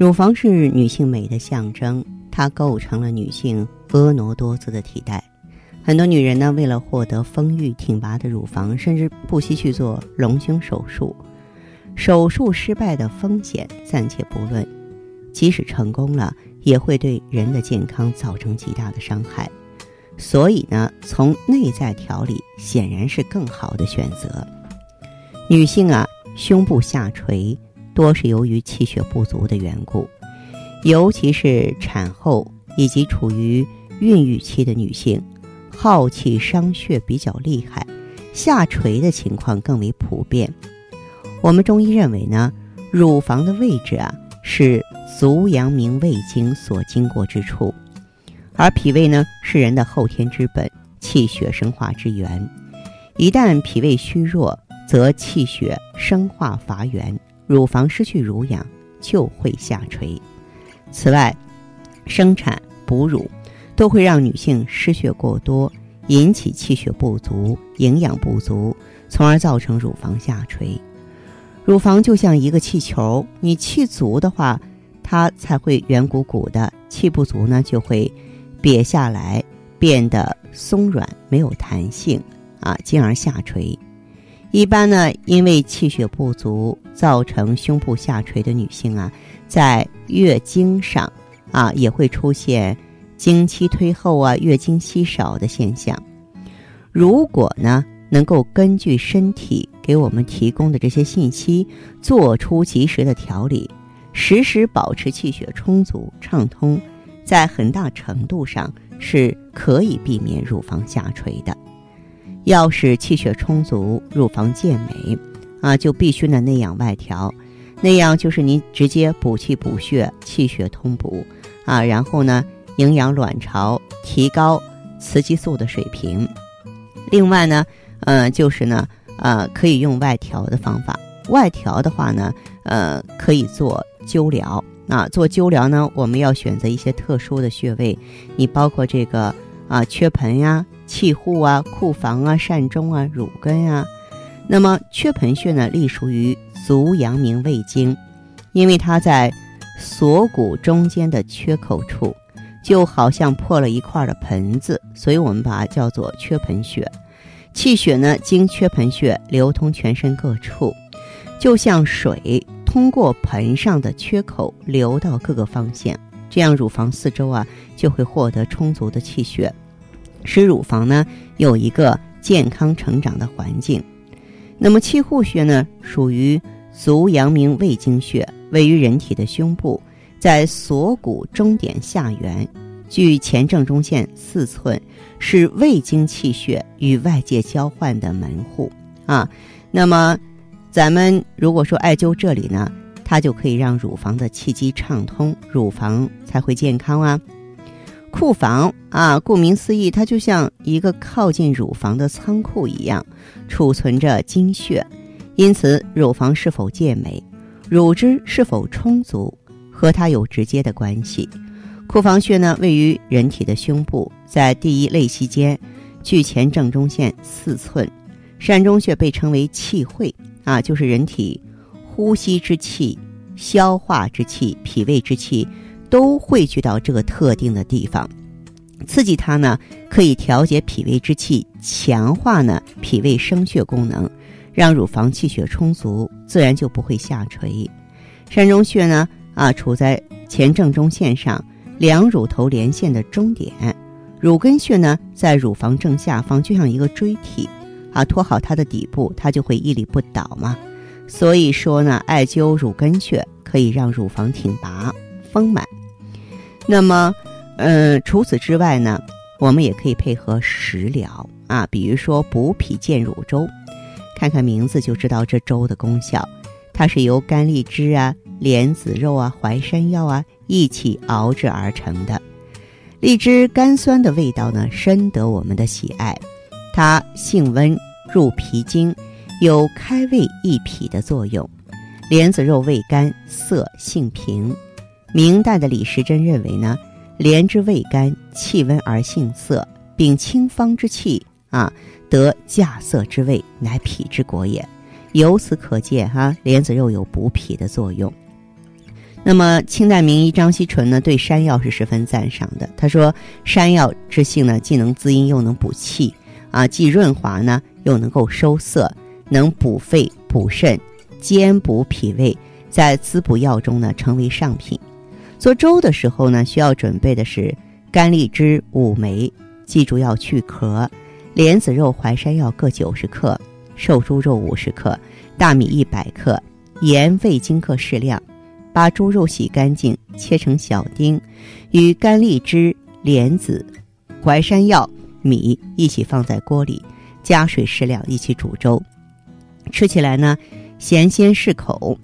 乳房是女性美的象征，它构成了女性婀娜多姿的体态。很多女人呢，为了获得丰腴挺拔的乳房，甚至不惜去做隆胸手术。手术失败的风险暂且不论，即使成功了，也会对人的健康造成极大的伤害。所以呢，从内在调理显然是更好的选择。女性啊，胸部下垂多是由于气血不足的缘故，尤其是产后以及处于孕育期的女性，耗气伤血比较厉害，下垂的情况更为普遍。我们中医认为呢，乳房的位置啊是足阳明胃经所经过之处，而脾胃呢是人的后天之本，气血生化之源。一旦脾胃虚弱，则气血生化乏源，乳房失去乳养就会下垂。此外，生产、哺乳都会让女性失血过多，引起气血不足、营养不足，从而造成乳房下垂。乳房就像一个气球，你气足的话，它才会圆鼓鼓的；气不足呢，就会瘪下来，变得松软没有弹性啊，进而下垂。一般呢，因为气血不足造成胸部下垂的女性啊，在月经上啊也会出现经期推后啊、月经稀少的现象。如果呢，能够根据身体给我们提供的这些信息，做出及时的调理，时时保持气血充足畅通，在很大程度上是可以避免乳房下垂的。要使气血充足、乳房健美，啊，就必须呢内养外调。内养就是您直接补气补血、气血通补，啊，然后呢营养卵巢，提高雌激素的水平。另外呢。嗯，就是呢，呃，可以用外调的方法。外调的话呢，呃，可以做灸疗啊。做灸疗呢，我们要选择一些特殊的穴位，你包括这个啊，缺盆呀、气户啊、库房啊、膻中啊、乳根啊。那么缺盆穴呢，隶属于足阳明胃经，因为它在锁骨中间的缺口处，就好像破了一块的盆子，所以我们把它叫做缺盆穴。气血呢，经缺盆穴流通全身各处，就像水通过盆上的缺口流到各个方向，这样乳房四周啊就会获得充足的气血，使乳房呢有一个健康成长的环境。那么气户穴呢，属于足阳明胃经穴，位于人体的胸部，在锁骨中点下缘。距前正中线四寸，是胃经气血与外界交换的门户啊。那么，咱们如果说艾灸这里呢，它就可以让乳房的气机畅通，乳房才会健康啊。库房啊，顾名思义，它就像一个靠近乳房的仓库一样，储存着精血。因此，乳房是否健美，乳汁是否充足，和它有直接的关系。库房穴呢，位于人体的胸部，在第一肋隙间，距前正中线四寸。膻中穴被称为气会啊，就是人体呼吸之气、消化之气、脾胃之气都汇聚到这个特定的地方。刺激它呢，可以调节脾胃之气，强化呢脾胃生血功能，让乳房气血充足，自然就不会下垂。膻中穴呢，啊，处在。前正中线上两乳头连线的中点。乳根穴呢，在乳房正下方，就像一个锥体，啊，托好它的底部，它就会屹立不倒嘛。所以说呢，艾灸乳根穴可以让乳房挺拔丰满。那么，嗯，除此之外呢，我们也可以配合食疗啊，比如说补脾健乳粥，看看名字就知道这粥的功效。它是由干荔枝啊、莲子肉啊、淮山药啊一起熬制而成的。荔枝甘酸的味道呢，深得我们的喜爱。它性温，入脾经，有开胃益脾的作用。莲子肉味甘，色性平。明代的李时珍认为呢，莲之味甘，气温而性涩，秉清芳之气啊，得稼色之味，乃脾之果也。由此可见，哈，莲子肉有补脾的作用。那么，清代名医张锡纯呢，对山药是十分赞赏的。他说，山药之性呢，既能滋阴，又能补气，啊，既润滑呢，又能够收涩，能补肺补肾，兼补脾胃，在滋补药中呢，成为上品。做粥的时候呢，需要准备的是干荔枝五枚，记住要去壳；莲子肉、淮山药各九十克，瘦猪肉五十克，大米一百克，盐、味精各适量。把猪肉洗干净，切成小丁，与干荔枝、莲子、淮山药、米一起放在锅里，加水适量，一起煮粥。吃起来呢，咸鲜适口。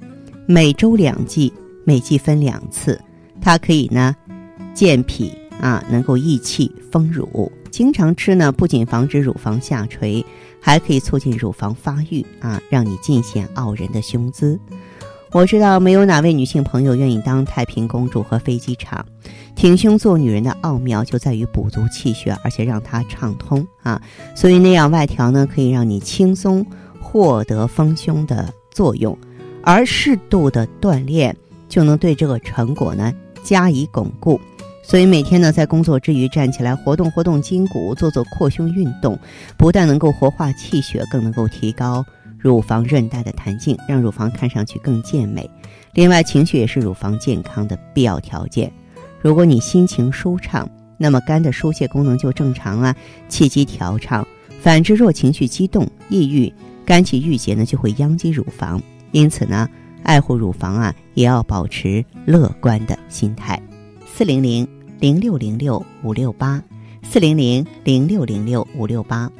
每周两剂，每剂分两次。它可以呢，健脾啊，能够益气丰乳。经常吃呢，不仅防止乳房下垂，还可以促进乳房发育啊，让你尽显傲人的胸姿。我知道没有哪位女性朋友愿意当太平公主和飞机场，挺胸做女人的奥妙就在于补足气血，而且让它畅通啊。所以那样外调呢，可以让你轻松获得丰胸的作用，而适度的锻炼就能对这个成果呢加以巩固。所以每天呢在工作之余站起来活动活动筋骨，做做扩胸运动，不但能够活化气血，更能够提高。乳房韧带的弹性，让乳房看上去更健美。另外，情绪也是乳房健康的必要条件。如果你心情舒畅，那么肝的疏泄功能就正常啊，气机调畅。反之，若情绪激动、抑郁，肝气郁结呢，就会殃及乳房。因此呢，爱护乳房啊，也要保持乐观的心态。四零零零六零六五六八，四零零零六零六五六八。